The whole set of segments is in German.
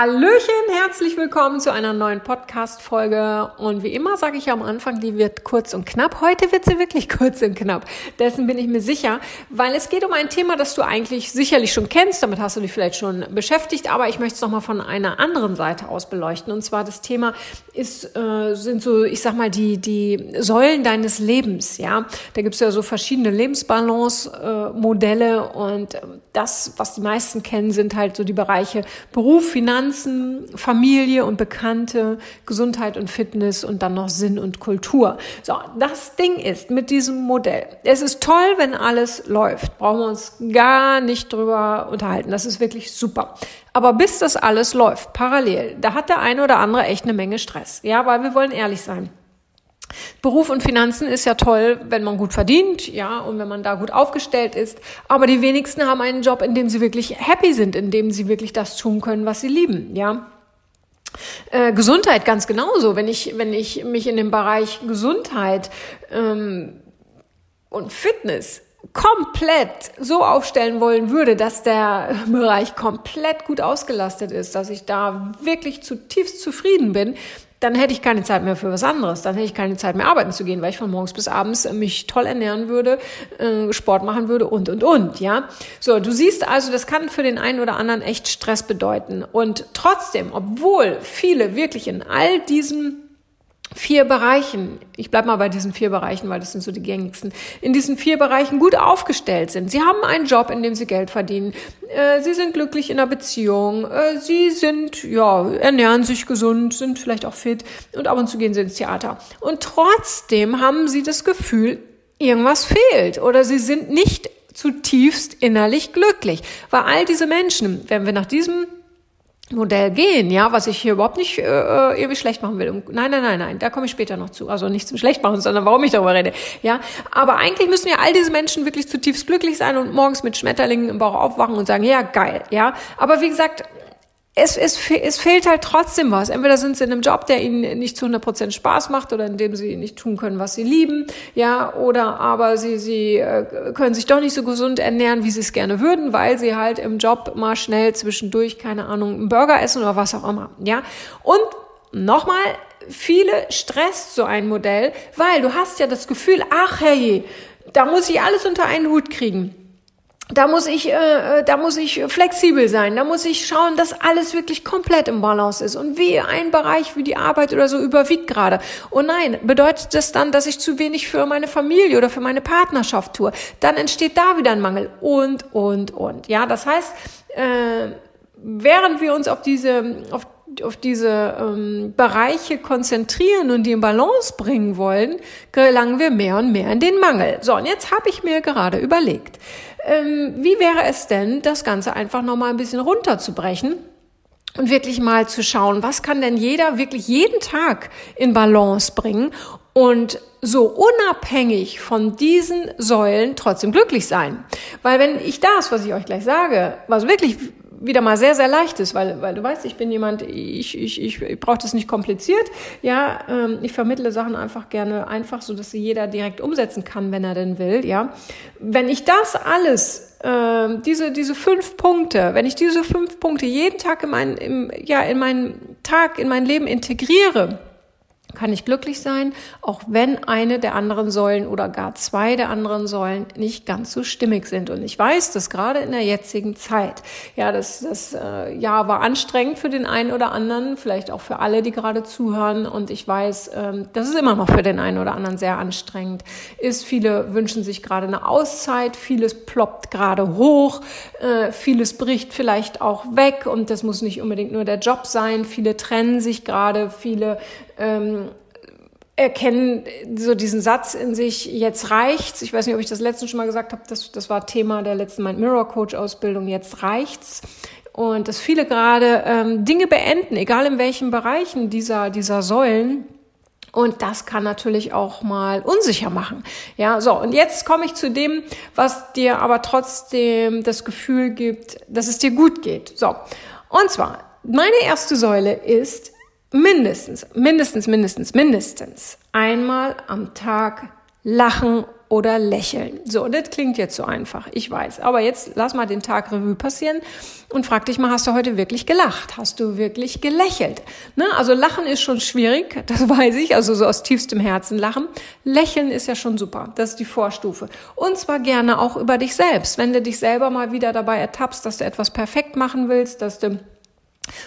Hallöchen, herzlich willkommen zu einer neuen Podcast-Folge. Und wie immer sage ich am Anfang, die wird kurz und knapp. Heute wird sie wirklich kurz und knapp. Dessen bin ich mir sicher, weil es geht um ein Thema, das du eigentlich sicherlich schon kennst. Damit hast du dich vielleicht schon beschäftigt, aber ich möchte es nochmal von einer anderen Seite aus beleuchten. Und zwar das Thema ist, äh, sind so, ich sag mal, die, die Säulen deines Lebens. Ja, da gibt es ja so verschiedene Lebensbalance-Modelle und das, was die meisten kennen, sind halt so die Bereiche Beruf, Finanzen, Finanzen, Familie und Bekannte, Gesundheit und Fitness und dann noch Sinn und Kultur. So, das Ding ist mit diesem Modell. Es ist toll, wenn alles läuft. Brauchen wir uns gar nicht drüber unterhalten. Das ist wirklich super. Aber bis das alles läuft, parallel, da hat der eine oder andere echt eine Menge Stress. Ja, weil wir wollen ehrlich sein. Beruf und Finanzen ist ja toll, wenn man gut verdient, ja, und wenn man da gut aufgestellt ist. Aber die wenigsten haben einen Job, in dem sie wirklich happy sind, in dem sie wirklich das tun können, was sie lieben, ja. Äh, Gesundheit ganz genauso. Wenn ich, wenn ich mich in dem Bereich Gesundheit ähm, und Fitness komplett so aufstellen wollen würde, dass der Bereich komplett gut ausgelastet ist, dass ich da wirklich zutiefst zufrieden bin, dann hätte ich keine Zeit mehr für was anderes. Dann hätte ich keine Zeit mehr arbeiten zu gehen, weil ich von morgens bis abends mich toll ernähren würde, äh, Sport machen würde und, und, und, ja. So, du siehst also, das kann für den einen oder anderen echt Stress bedeuten. Und trotzdem, obwohl viele wirklich in all diesen vier Bereichen, ich bleib mal bei diesen vier Bereichen, weil das sind so die gängigsten, in diesen vier Bereichen gut aufgestellt sind. Sie haben einen Job, in dem sie Geld verdienen. Äh, sie sind glücklich in einer Beziehung. Äh, sie sind, ja, ernähren sich gesund, sind vielleicht auch fit und ab und zu gehen sie ins Theater. Und trotzdem haben sie das Gefühl, irgendwas fehlt oder sie sind nicht zutiefst innerlich glücklich. Weil all diese Menschen, wenn wir nach diesem Modell gehen, ja, was ich hier überhaupt nicht äh, äh, irgendwie schlecht machen will. Nein, nein, nein, nein, da komme ich später noch zu. Also nicht zum Schlechtmachen, sondern warum ich darüber rede. Ja, aber eigentlich müssen ja all diese Menschen wirklich zutiefst glücklich sein und morgens mit Schmetterlingen im Bauch aufwachen und sagen, ja, geil, ja. Aber wie gesagt, es, es, es fehlt halt trotzdem was. Entweder sind sie in einem Job, der ihnen nicht zu 100 Prozent Spaß macht oder in dem sie nicht tun können, was sie lieben, ja, oder aber sie, sie äh, können sich doch nicht so gesund ernähren, wie sie es gerne würden, weil sie halt im Job mal schnell zwischendurch, keine Ahnung, einen Burger essen oder was auch immer, ja. Und nochmal, viele stresst so ein Modell, weil du hast ja das Gefühl, ach herrje, da muss ich alles unter einen Hut kriegen da muss ich, äh, äh, da muss ich flexibel sein. Da muss ich schauen, dass alles wirklich komplett im Balance ist. Und wie ein Bereich wie die Arbeit oder so überwiegt gerade. Oh nein, bedeutet das dann, dass ich zu wenig für meine Familie oder für meine Partnerschaft tue? Dann entsteht da wieder ein Mangel und und und. Ja, das heißt, äh, während wir uns auf diese auf auf diese ähm, Bereiche konzentrieren und die in Balance bringen wollen, gelangen wir mehr und mehr in den Mangel. So, und jetzt habe ich mir gerade überlegt, ähm, wie wäre es denn, das Ganze einfach nochmal ein bisschen runterzubrechen? Und wirklich mal zu schauen, was kann denn jeder wirklich jeden Tag in Balance bringen und so unabhängig von diesen Säulen trotzdem glücklich sein. Weil wenn ich das, was ich euch gleich sage, was wirklich wieder mal sehr, sehr leicht ist, weil, weil du weißt, ich bin jemand, ich, ich, ich, ich brauche das nicht kompliziert. Ja, ähm, ich vermittle Sachen einfach gerne einfach, so dass sie jeder direkt umsetzen kann, wenn er denn will. Ja, wenn ich das alles, äh, diese, diese fünf Punkte, wenn ich diese fünf Punkte jeden Tag in meinen, im, ja, in meinen Tag, in mein Leben integriere, kann ich glücklich sein, auch wenn eine der anderen Säulen oder gar zwei der anderen Säulen nicht ganz so stimmig sind. Und ich weiß, dass gerade in der jetzigen Zeit, ja, das, das äh, Jahr war anstrengend für den einen oder anderen, vielleicht auch für alle, die gerade zuhören. Und ich weiß, ähm, das ist immer noch für den einen oder anderen sehr anstrengend ist. Viele wünschen sich gerade eine Auszeit, vieles ploppt gerade hoch, äh, vieles bricht vielleicht auch weg. Und das muss nicht unbedingt nur der Job sein. Viele trennen sich gerade, viele ähm, erkennen so diesen Satz in sich, jetzt reicht's. Ich weiß nicht, ob ich das letztens schon mal gesagt habe, das, das war Thema der letzten Mind Mirror Coach Ausbildung, jetzt reicht's. Und dass viele gerade ähm, Dinge beenden, egal in welchen Bereichen dieser, dieser Säulen, Und das kann natürlich auch mal unsicher machen. Ja, so. Und jetzt komme ich zu dem, was dir aber trotzdem das Gefühl gibt, dass es dir gut geht. So. Und zwar, meine erste Säule ist mindestens, mindestens, mindestens, mindestens einmal am Tag lachen oder lächeln. So, das klingt jetzt so einfach, ich weiß. Aber jetzt lass mal den Tag Revue passieren und frag dich mal, hast du heute wirklich gelacht? Hast du wirklich gelächelt? Ne? Also lachen ist schon schwierig, das weiß ich, also so aus tiefstem Herzen lachen. Lächeln ist ja schon super, das ist die Vorstufe. Und zwar gerne auch über dich selbst. Wenn du dich selber mal wieder dabei ertappst, dass du etwas perfekt machen willst, dass du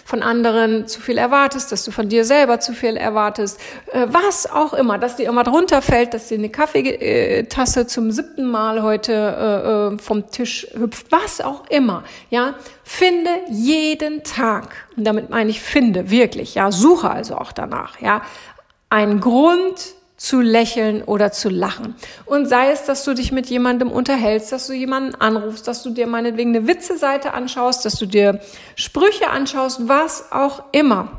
von anderen zu viel erwartest, dass du von dir selber zu viel erwartest, äh, was auch immer, dass dir immer drunter fällt, dass dir eine Kaffeetasse zum siebten Mal heute äh, äh, vom Tisch hüpft, was auch immer, ja, finde jeden Tag, und damit meine ich finde, wirklich, ja, suche also auch danach, ja, einen Grund, zu lächeln oder zu lachen. Und sei es, dass du dich mit jemandem unterhältst, dass du jemanden anrufst, dass du dir meinetwegen eine Witze-Seite anschaust, dass du dir Sprüche anschaust, was auch immer.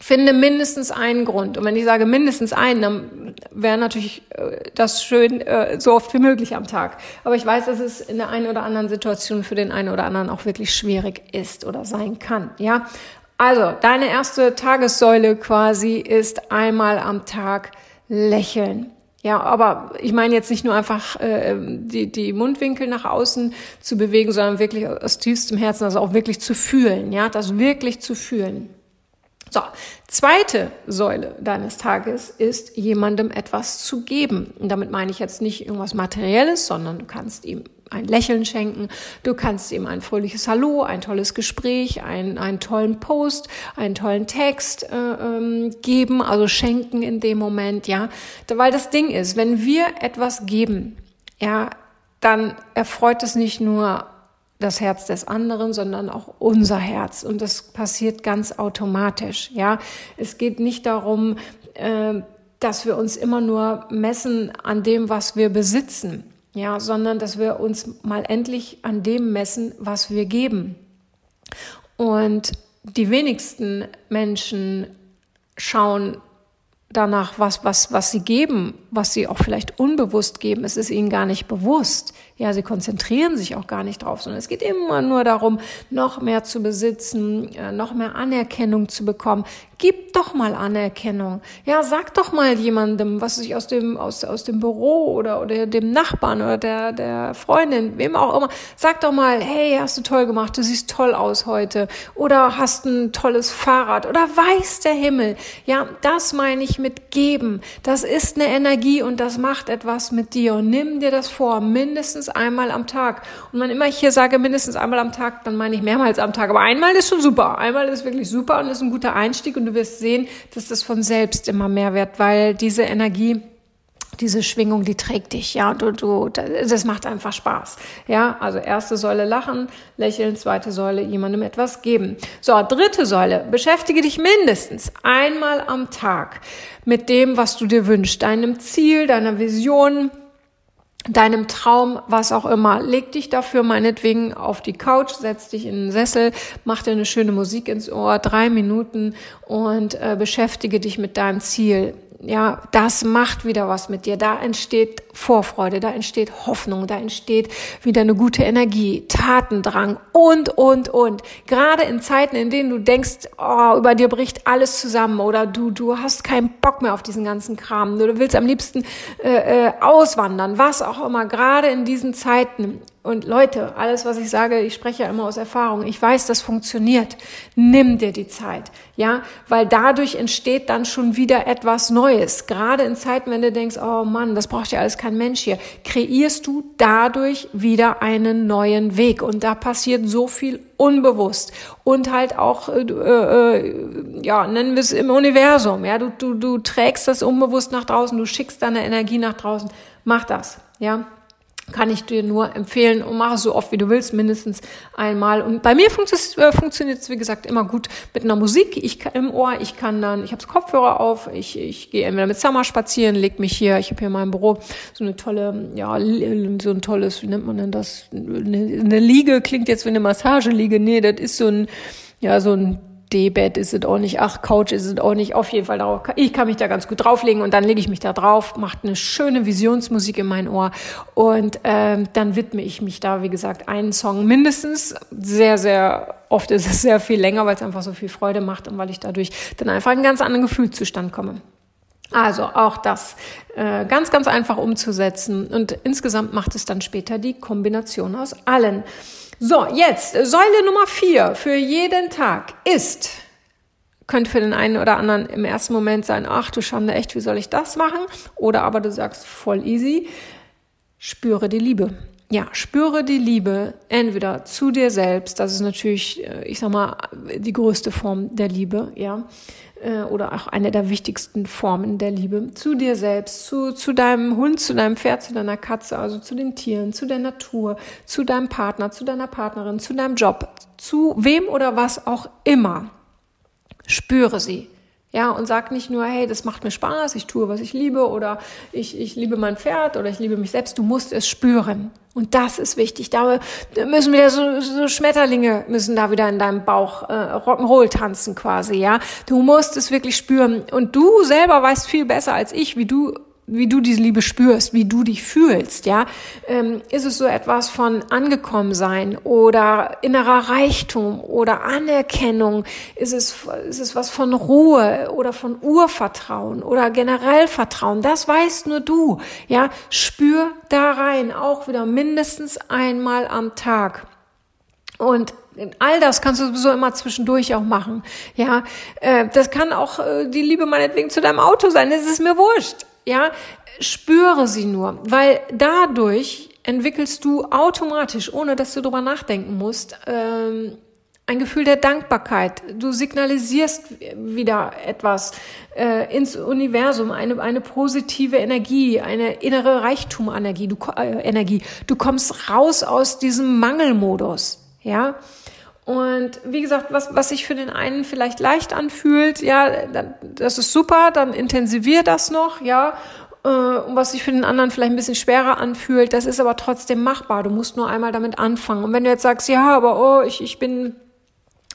Finde mindestens einen Grund. Und wenn ich sage mindestens einen, dann wäre natürlich äh, das schön äh, so oft wie möglich am Tag. Aber ich weiß, dass es in der einen oder anderen Situation für den einen oder anderen auch wirklich schwierig ist oder sein kann. Ja, also deine erste Tagessäule quasi ist einmal am Tag lächeln. Ja, aber ich meine jetzt nicht nur einfach äh, die, die Mundwinkel nach außen zu bewegen, sondern wirklich aus tiefstem Herzen, also auch wirklich zu fühlen, ja, das wirklich zu fühlen. So, zweite Säule deines Tages ist, jemandem etwas zu geben. Und damit meine ich jetzt nicht irgendwas Materielles, sondern du kannst ihm ein Lächeln schenken, du kannst ihm ein fröhliches Hallo, ein tolles Gespräch, ein, einen tollen Post, einen tollen Text äh, ähm, geben, also schenken in dem Moment, ja. Weil das Ding ist, wenn wir etwas geben, ja, dann erfreut es nicht nur das Herz des anderen, sondern auch unser Herz. Und das passiert ganz automatisch. Ja, es geht nicht darum, äh, dass wir uns immer nur messen an dem, was wir besitzen ja, sondern dass wir uns mal endlich an dem messen, was wir geben. Und die wenigsten Menschen schauen danach, was, was, was sie geben, was sie auch vielleicht unbewusst geben. Es ist ihnen gar nicht bewusst. Ja, sie konzentrieren sich auch gar nicht drauf, sondern es geht immer nur darum, noch mehr zu besitzen, äh, noch mehr Anerkennung zu bekommen. Gib doch mal Anerkennung. Ja, sag doch mal jemandem, was sich aus dem, aus, aus dem Büro oder, oder dem Nachbarn oder der, der Freundin, wem auch immer, sag doch mal, hey, hast du toll gemacht, du siehst toll aus heute oder hast ein tolles Fahrrad oder weiß der Himmel. Ja, das meine ich mit geben. Das ist eine Energie und das macht etwas mit dir und nimm dir das vor, mindestens mindestens einmal am Tag. Und wenn immer ich hier sage mindestens einmal am Tag, dann meine ich mehrmals am Tag. Aber einmal ist schon super. Einmal ist wirklich super und ist ein guter Einstieg und du wirst sehen, dass das von selbst immer mehr wird, weil diese Energie diese Schwingung, die trägt dich, ja, du, du, das macht einfach Spaß, ja, also erste Säule lachen, lächeln, zweite Säule jemandem etwas geben. So, dritte Säule, beschäftige dich mindestens einmal am Tag mit dem, was du dir wünschst, deinem Ziel, deiner Vision, deinem Traum, was auch immer. Leg dich dafür meinetwegen auf die Couch, setz dich in den Sessel, mach dir eine schöne Musik ins Ohr, drei Minuten und äh, beschäftige dich mit deinem Ziel ja, das macht wieder was mit dir. Da entsteht Vorfreude, da entsteht Hoffnung, da entsteht wieder eine gute Energie, Tatendrang und, und, und. Gerade in Zeiten, in denen du denkst, oh, über dir bricht alles zusammen oder du, du hast keinen Bock mehr auf diesen ganzen Kram, du willst am liebsten äh, äh, auswandern, was auch immer. Gerade in diesen Zeiten und Leute, alles, was ich sage, ich spreche ja immer aus Erfahrung. Ich weiß, das funktioniert. Nimm dir die Zeit, ja, weil dadurch entsteht dann schon wieder etwas Neues. Gerade in Zeiten, wenn du denkst, oh Mann, das braucht ja alles kein Mensch hier, kreierst du dadurch wieder einen neuen Weg. Und da passiert so viel unbewusst und halt auch, äh, äh, ja, nennen wir es im Universum. Ja, du, du, du trägst das unbewusst nach draußen, du schickst deine Energie nach draußen. Mach das, ja kann ich dir nur empfehlen und mach es so oft wie du willst, mindestens einmal. Und bei mir äh, funktioniert es, wie gesagt, immer gut mit einer Musik ich, im Ohr. Ich kann dann, ich habe Kopfhörer auf, ich, ich gehe entweder mit Summer spazieren, leg mich hier, ich habe hier in meinem Büro so eine tolle, ja, so ein tolles, wie nennt man denn das? Eine, eine Liege klingt jetzt wie eine Massageliege. Nee, das ist so ein, ja, so ein D-Bett ist es auch nicht, ach, Couch ist es auch nicht, auf jeden Fall darauf. Ich kann mich da ganz gut drauflegen und dann lege ich mich da drauf, macht eine schöne Visionsmusik in mein Ohr und ähm, dann widme ich mich da, wie gesagt, einen Song mindestens. Sehr, sehr oft ist es sehr viel länger, weil es einfach so viel Freude macht und weil ich dadurch dann einfach einen ganz anderen Gefühlszustand komme. Also auch das äh, ganz, ganz einfach umzusetzen und insgesamt macht es dann später die Kombination aus allen. So, jetzt Säule Nummer vier für jeden Tag ist, könnte für den einen oder anderen im ersten Moment sein, ach du Schande, echt, wie soll ich das machen? Oder aber du sagst voll easy, spüre die Liebe. Ja, spüre die Liebe entweder zu dir selbst, das ist natürlich, äh, ich sag mal, die größte Form der Liebe, ja, äh, oder auch eine der wichtigsten Formen der Liebe zu dir selbst, zu, zu deinem Hund, zu deinem Pferd, zu deiner Katze, also zu den Tieren, zu der Natur, zu deinem Partner, zu deiner Partnerin, zu deinem Job, zu wem oder was auch immer. Spüre sie. Ja, und sag nicht nur, hey, das macht mir Spaß, ich tue, was ich liebe, oder ich, ich liebe mein Pferd oder ich liebe mich selbst. Du musst es spüren. Und das ist wichtig. Da müssen wieder so, so Schmetterlinge müssen da wieder in deinem Bauch äh, Rock'n'Roll tanzen quasi, ja. Du musst es wirklich spüren. Und du selber weißt viel besser als ich, wie du wie du diese Liebe spürst, wie du dich fühlst, ja, ähm, ist es so etwas von angekommen sein oder innerer Reichtum oder Anerkennung, ist es, ist es was von Ruhe oder von Urvertrauen oder generell Vertrauen, das weißt nur du, ja, spür da rein, auch wieder mindestens einmal am Tag. Und all das kannst du sowieso immer zwischendurch auch machen. Ja, äh, das kann auch äh, die Liebe meinetwegen zu deinem Auto sein. Das ist mir wurscht ja, spüre sie nur, weil dadurch entwickelst du automatisch, ohne dass du darüber nachdenken musst, ähm, ein Gefühl der Dankbarkeit. Du signalisierst wieder etwas äh, ins Universum, eine, eine positive Energie, eine innere Reichtumenergie. Du, äh, Energie. Du kommst raus aus diesem Mangelmodus. Ja, und wie gesagt, was, was sich für den einen vielleicht leicht anfühlt, ja, das ist super, dann intensivier das noch, ja. Äh, und was sich für den anderen vielleicht ein bisschen schwerer anfühlt, das ist aber trotzdem machbar. Du musst nur einmal damit anfangen. Und wenn du jetzt sagst, ja, aber oh, ich, ich bin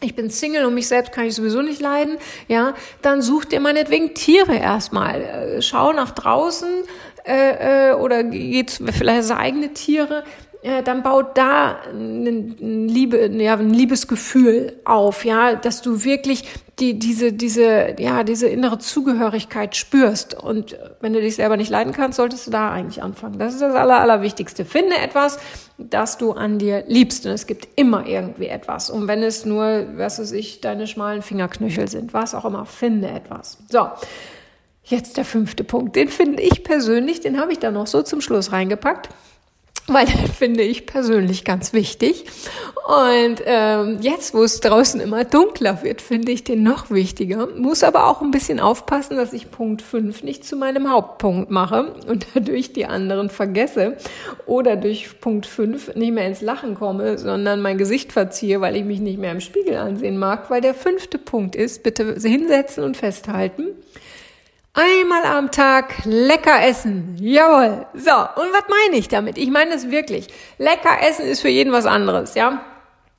ich bin Single und mich selbst kann ich sowieso nicht leiden, ja, dann such dir meinetwegen Tiere erstmal. Äh, schau nach draußen äh, äh, oder geht vielleicht eigene Tiere, äh, dann baut da ein, Liebe, ja, ein Liebesgefühl auf, ja, dass du wirklich die, diese, diese, ja, diese innere Zugehörigkeit spürst. Und wenn du dich selber nicht leiden kannst, solltest du da eigentlich anfangen. Das ist das Aller, Allerwichtigste. Finde etwas, das du an dir liebst. Und es gibt immer irgendwie etwas. Und wenn es nur, was weiß ich, deine schmalen Fingerknöchel sind, was auch immer, finde etwas. So. Jetzt der fünfte Punkt. Den finde ich persönlich, den habe ich da noch so zum Schluss reingepackt weil das finde ich persönlich ganz wichtig. Und ähm, jetzt, wo es draußen immer dunkler wird, finde ich den noch wichtiger. Muss aber auch ein bisschen aufpassen, dass ich Punkt 5 nicht zu meinem Hauptpunkt mache und dadurch die anderen vergesse oder durch Punkt 5 nicht mehr ins Lachen komme, sondern mein Gesicht verziehe, weil ich mich nicht mehr im Spiegel ansehen mag. Weil der fünfte Punkt ist, bitte hinsetzen und festhalten. Einmal am Tag lecker essen. Jawohl. So, und was meine ich damit? Ich meine es wirklich. Lecker essen ist für jeden was anderes, ja?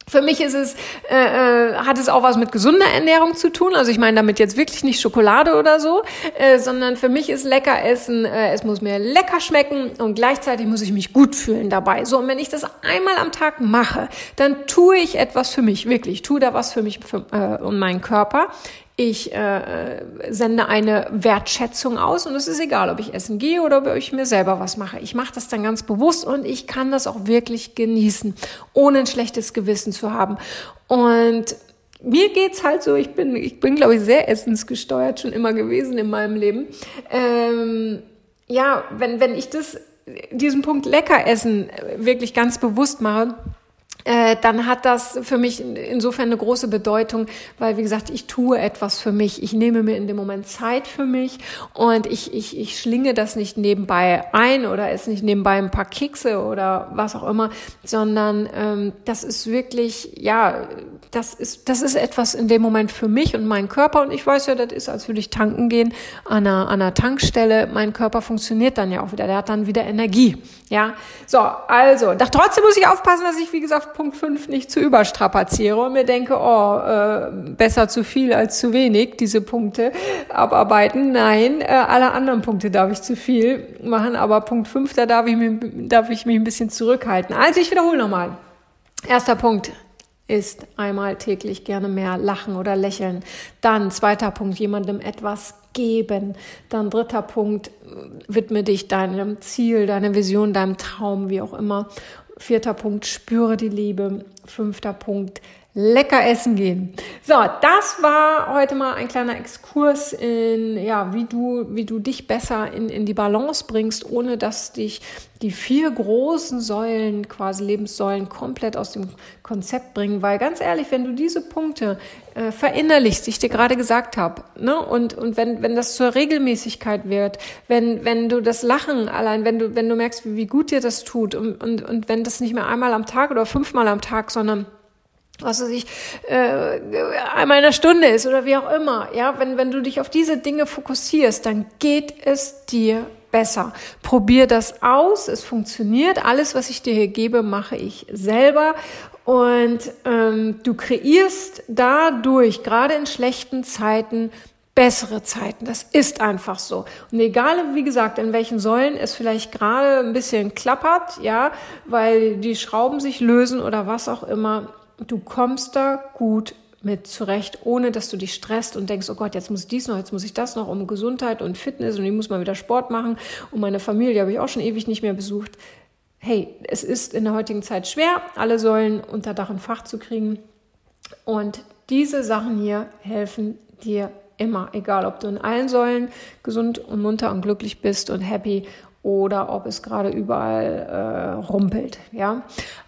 Für mich ist es, äh, äh, hat es auch was mit gesunder Ernährung zu tun. Also ich meine damit jetzt wirklich nicht Schokolade oder so, äh, sondern für mich ist lecker essen, äh, es muss mir lecker schmecken und gleichzeitig muss ich mich gut fühlen dabei. So, und wenn ich das einmal am Tag mache, dann tue ich etwas für mich, wirklich, tue da was für mich für, äh, und meinen Körper. Ich äh, sende eine Wertschätzung aus und es ist egal, ob ich essen gehe oder ob ich mir selber was mache. Ich mache das dann ganz bewusst und ich kann das auch wirklich genießen, ohne ein schlechtes Gewissen zu haben. Und mir geht's halt so, ich bin, ich bin, glaube ich, sehr essensgesteuert schon immer gewesen in meinem Leben. Ähm, ja, wenn, wenn ich das, diesen Punkt lecker essen wirklich ganz bewusst mache, dann hat das für mich insofern eine große Bedeutung, weil, wie gesagt, ich tue etwas für mich. Ich nehme mir in dem Moment Zeit für mich und ich, ich, ich schlinge das nicht nebenbei ein oder esse nicht nebenbei ein paar Kekse oder was auch immer, sondern ähm, das ist wirklich, ja, das ist, das ist etwas in dem Moment für mich und meinen Körper. Und ich weiß ja, das ist, als würde ich tanken gehen an einer, an einer Tankstelle. Mein Körper funktioniert dann ja auch wieder. Der hat dann wieder Energie. Ja, so, also, doch trotzdem muss ich aufpassen, dass ich, wie gesagt, Punkt 5 nicht zu überstrapaziere und mir denke, oh, äh, besser zu viel als zu wenig, diese Punkte abarbeiten. Nein, äh, alle anderen Punkte darf ich zu viel machen, aber Punkt 5, da darf ich, mich, darf ich mich ein bisschen zurückhalten. Also ich wiederhole nochmal. Erster Punkt, ist einmal täglich gerne mehr lachen oder lächeln. Dann zweiter Punkt, jemandem etwas geben. Dann dritter Punkt, widme dich deinem Ziel, deiner Vision, deinem Traum, wie auch immer. Vierter Punkt, spüre die Liebe. Fünfter Punkt, lecker essen gehen. So, das war heute mal ein kleiner Exkurs in, ja, wie du, wie du dich besser in, in die Balance bringst, ohne dass dich die vier großen Säulen, quasi Lebenssäulen, komplett aus dem Konzept bringen. Weil ganz ehrlich, wenn du diese Punkte äh, verinnerlichst, die ich dir gerade gesagt habe, ne, und, und wenn, wenn das zur Regelmäßigkeit wird, wenn, wenn du das Lachen allein, wenn du, wenn du merkst, wie, wie gut dir das tut und, und, und wenn das nicht mehr einmal am Tag oder fünfmal am Tag, sondern was weiß ich, äh, einmal in der Stunde ist oder wie auch immer. Ja, wenn, wenn du dich auf diese Dinge fokussierst, dann geht es dir besser. Probier das aus, es funktioniert. Alles, was ich dir hier gebe, mache ich selber. Und ähm, du kreierst dadurch, gerade in schlechten Zeiten, bessere Zeiten. Das ist einfach so. Und egal, wie gesagt, in welchen Säulen es vielleicht gerade ein bisschen klappert, ja, weil die Schrauben sich lösen oder was auch immer, du kommst da gut mit zurecht, ohne dass du dich stresst und denkst, oh Gott, jetzt muss ich dies noch, jetzt muss ich das noch um Gesundheit und Fitness und ich muss mal wieder Sport machen und meine Familie habe ich auch schon ewig nicht mehr besucht. Hey, es ist in der heutigen Zeit schwer, alle Säulen unter Dach und Fach zu kriegen und diese Sachen hier helfen dir immer, egal ob du in allen Säulen gesund und munter und glücklich bist und happy oder ob es gerade überall äh, rumpelt, ja.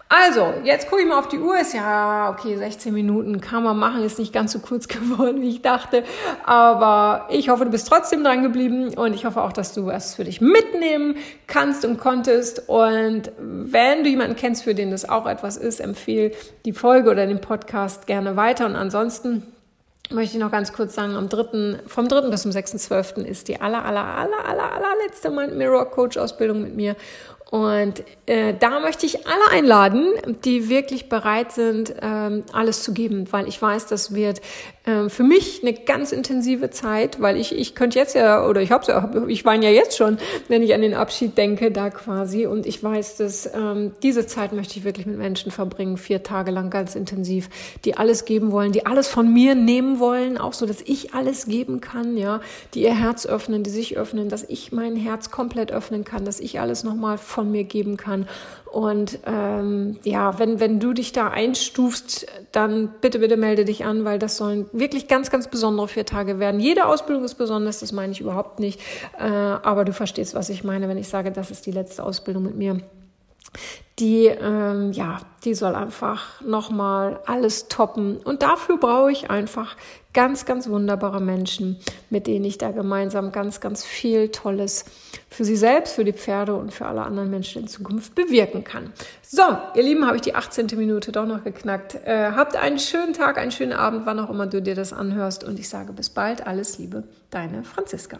Also, jetzt gucke ich mal auf die Uhr. Ist ja, okay, 16 Minuten kann man machen. Ist nicht ganz so kurz geworden, wie ich dachte. Aber ich hoffe, du bist trotzdem dran geblieben. Und ich hoffe auch, dass du was für dich mitnehmen kannst und konntest. Und wenn du jemanden kennst, für den das auch etwas ist, empfehle die Folge oder den Podcast gerne weiter. Und ansonsten möchte ich noch ganz kurz sagen, am 3., vom 3. bis zum 6.12. ist die aller, aller, aller, aller, allerletzte Mind Mirror Coach Ausbildung mit mir. Und äh, da möchte ich alle einladen, die wirklich bereit sind, ähm, alles zu geben, weil ich weiß, das wird ähm, für mich eine ganz intensive Zeit, weil ich ich könnte jetzt ja oder ich habe ja ich weine ja jetzt schon, wenn ich an den Abschied denke, da quasi. Und ich weiß, dass ähm, diese Zeit möchte ich wirklich mit Menschen verbringen, vier Tage lang ganz intensiv, die alles geben wollen, die alles von mir nehmen wollen, auch so, dass ich alles geben kann, ja, die ihr Herz öffnen, die sich öffnen, dass ich mein Herz komplett öffnen kann, dass ich alles nochmal von mir geben kann. Und ähm, ja, wenn, wenn du dich da einstufst, dann bitte, bitte melde dich an, weil das sollen wirklich ganz, ganz besondere vier Tage werden. Jede Ausbildung ist besonders, das meine ich überhaupt nicht. Äh, aber du verstehst, was ich meine, wenn ich sage, das ist die letzte Ausbildung mit mir die, ähm, ja, die soll einfach nochmal alles toppen. Und dafür brauche ich einfach ganz, ganz wunderbare Menschen, mit denen ich da gemeinsam ganz, ganz viel Tolles für sie selbst, für die Pferde und für alle anderen Menschen in Zukunft bewirken kann. So, ihr Lieben, habe ich die 18. Minute doch noch geknackt. Äh, habt einen schönen Tag, einen schönen Abend, wann auch immer du dir das anhörst. Und ich sage bis bald. Alles Liebe, deine Franziska.